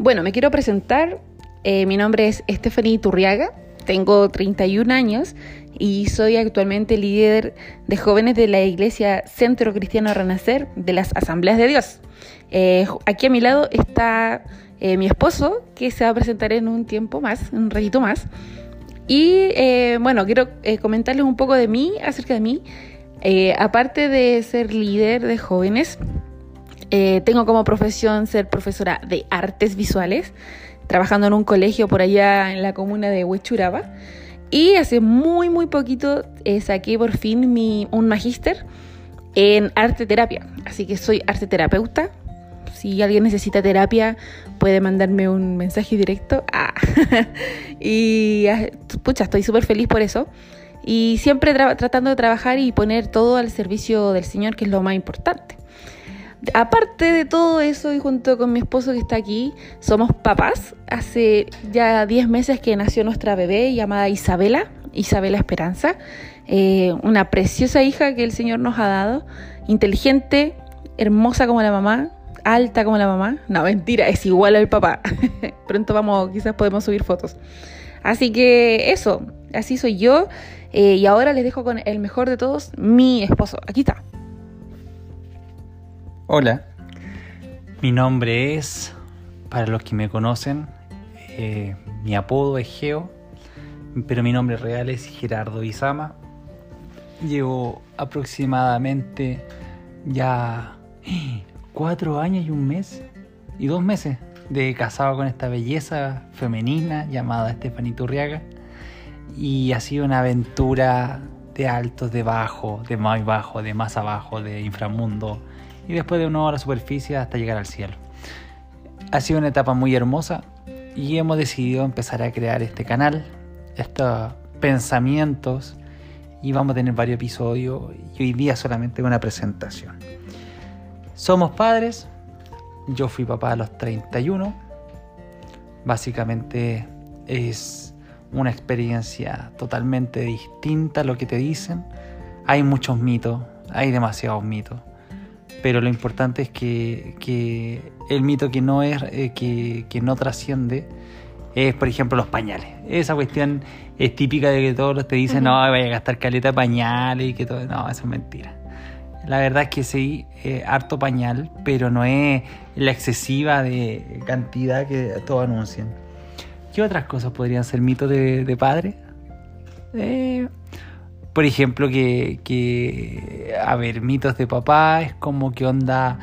Bueno, me quiero presentar. Eh, mi nombre es Stephanie Turriaga, tengo 31 años y soy actualmente líder de jóvenes de la Iglesia Centro Cristiano Renacer de las Asambleas de Dios. Eh, aquí a mi lado está eh, mi esposo, que se va a presentar en un tiempo más, un ratito más. Y bueno, quiero comentarles un poco de mí, acerca de mí. aparte de ser líder de jóvenes, tengo como profesión ser profesora de artes visuales trabajando en un colegio por allá en la comuna de Huechuraba. Y hace muy, muy poquito eh, saqué por fin mi, un magíster en arte terapia. Así que soy arte terapeuta. Si alguien necesita terapia, puede mandarme un mensaje directo. Ah. y ah, pucha, estoy súper feliz por eso. Y siempre tratando de trabajar y poner todo al servicio del Señor, que es lo más importante. Aparte de todo eso, y junto con mi esposo que está aquí, somos papás. Hace ya 10 meses que nació nuestra bebé llamada Isabela, Isabela Esperanza, eh, una preciosa hija que el Señor nos ha dado, inteligente, hermosa como la mamá, alta como la mamá. No, mentira, es igual al papá. Pronto vamos, quizás podemos subir fotos. Así que eso, así soy yo. Eh, y ahora les dejo con el mejor de todos, mi esposo. Aquí está. Hola, mi nombre es, para los que me conocen, eh, mi apodo es Geo, pero mi nombre real es Gerardo Izama. Llevo aproximadamente ya cuatro años y un mes y dos meses de casado con esta belleza femenina llamada Estefanía Turriaga y ha sido una aventura de altos, de bajo, de más bajo, de más abajo, de inframundo, y después de una hora superficie hasta llegar al cielo. Ha sido una etapa muy hermosa y hemos decidido empezar a crear este canal, estos pensamientos y vamos a tener varios episodios y hoy día solamente una presentación. Somos padres, yo fui papá a los 31, básicamente es una experiencia totalmente distinta a lo que te dicen. Hay muchos mitos, hay demasiados mitos pero lo importante es que, el mito que no es eh, que, no trasciende es por ejemplo los pañales. Esa cuestión es típica de que todos te dicen no vaya a gastar caleta de pañales y que todo no eso es mentira. La verdad es que sí eh, harto pañal pero no es la excesiva de cantidad que todos anuncian. ¿qué otras cosas podrían ser mitos de, de padre? Eh, por ejemplo, que, a ver, mitos de papá es como que onda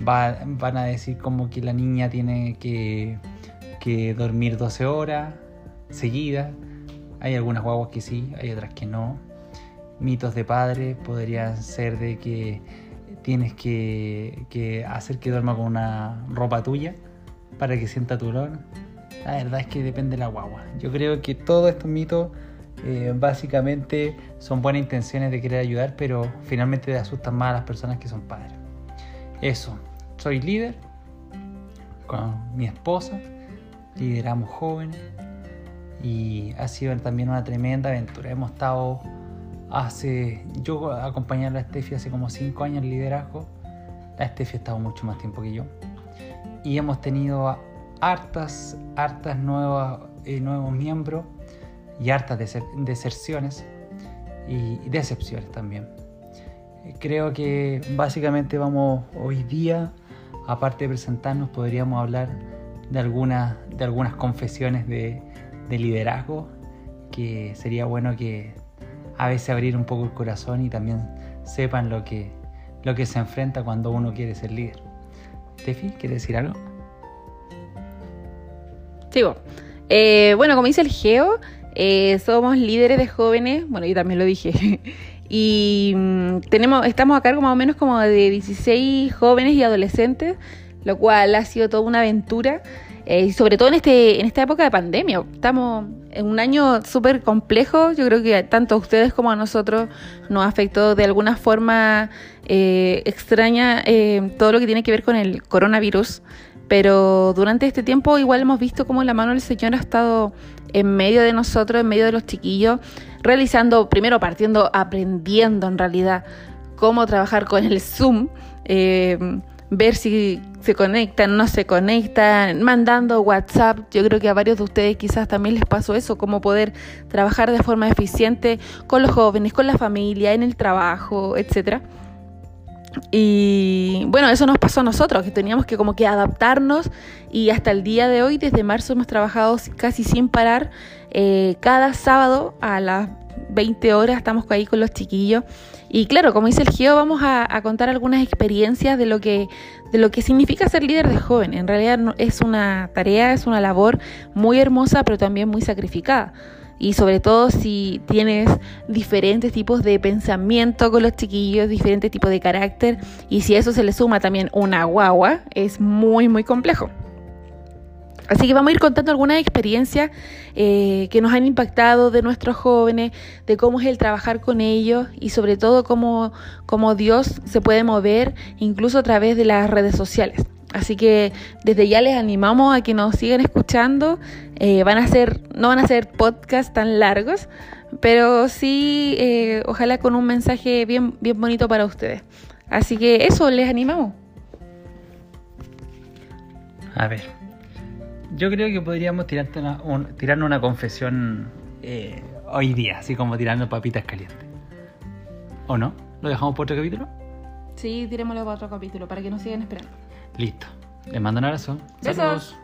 van a decir como que la niña tiene que, dormir 12 horas seguidas. Hay algunas guaguas que sí, hay otras que no. Mitos de padre podrían ser de que tienes que, que hacer que duerma con una ropa tuya para que sienta tu olor. La verdad es que depende de la guagua. Yo creo que todos estos mitos eh, básicamente son buenas intenciones de querer ayudar, pero finalmente asustan más a las personas que son padres. Eso, soy líder con mi esposa, lideramos jóvenes y ha sido también una tremenda aventura. Hemos estado hace, yo acompañé a la Steffi hace como 5 años en liderazgo, la Steffi ha estado mucho más tiempo que yo y hemos tenido hartas, hartas nuevas, eh, nuevos miembros y hartas deserciones y decepciones también. Creo que básicamente vamos hoy día, aparte de presentarnos, podríamos hablar de, algunas de algunas confesiones de, liderazgo, que sería bueno que a veces abrir un poco el corazón y también sepan lo que, lo que se enfrenta cuando uno quiere ser líder. Tefi, ¿quieres decir algo? Sí, eh, bueno, como dice el Geo, eh, somos líderes de jóvenes, bueno, yo también lo dije. y mm, tenemos, estamos a cargo más o menos como de 16 jóvenes y adolescentes, lo cual ha sido toda una aventura. Eh, y sobre todo en, este, en esta época de pandemia. Estamos en un año súper complejo. Yo creo que tanto a ustedes como a nosotros nos afectó de alguna forma eh, extraña todo lo que tiene que ver con el coronavirus. Pero durante este tiempo igual hemos visto cómo la mano del Señor ha estado en medio de nosotros, en medio de los chiquillos, realizando, primero partiendo, aprendiendo en realidad cómo trabajar con el Zoom. Eh, ver si se conectan, no se conectan, mandando WhatsApp. Yo creo que a varios de ustedes quizás también les pasó eso, cómo poder trabajar de forma eficiente con los jóvenes, con la familia, en el trabajo, etcétera. Y bueno, eso nos pasó a nosotros, que teníamos que como que adaptarnos y hasta el día de hoy, desde marzo, hemos trabajado casi sin parar. Eh, cada sábado a las 20 horas estamos ahí con los chiquillos. Y claro, como dice el Geo, vamos a, contar algunas experiencias de lo, que, de lo que significa ser líder de joven. En realidad es una tarea, es una labor muy hermosa, pero también muy sacrificada y sobre todo si tienes diferentes tipos de pensamiento con los chiquillos, diferentes tipos de carácter y si eso se le suma también una guagua, es muy muy complejo. Así que vamos a ir contando algunas experiencias eh, que nos han impactado de nuestros jóvenes, de cómo es el trabajar con ellos y sobre todo cómo, cómo Dios se puede mover incluso a través de las redes sociales. Así que desde ya les animamos a que nos sigan escuchando. Eh, van a ser, no van a ser podcasts tan largos, pero sí, eh, ojalá con un mensaje bien, bien bonito para ustedes. Así que eso, les animamos. A ver, yo creo que podríamos tirarnos una, tirarnos una confesión eh, hoy día, así como tirando papitas calientes. ¿O no? ¿Lo dejamos por otro capítulo? Sí, tirémoslo para otro capítulo, para que nos sigan esperando. Listo. Les mando un abrazo. Saludos.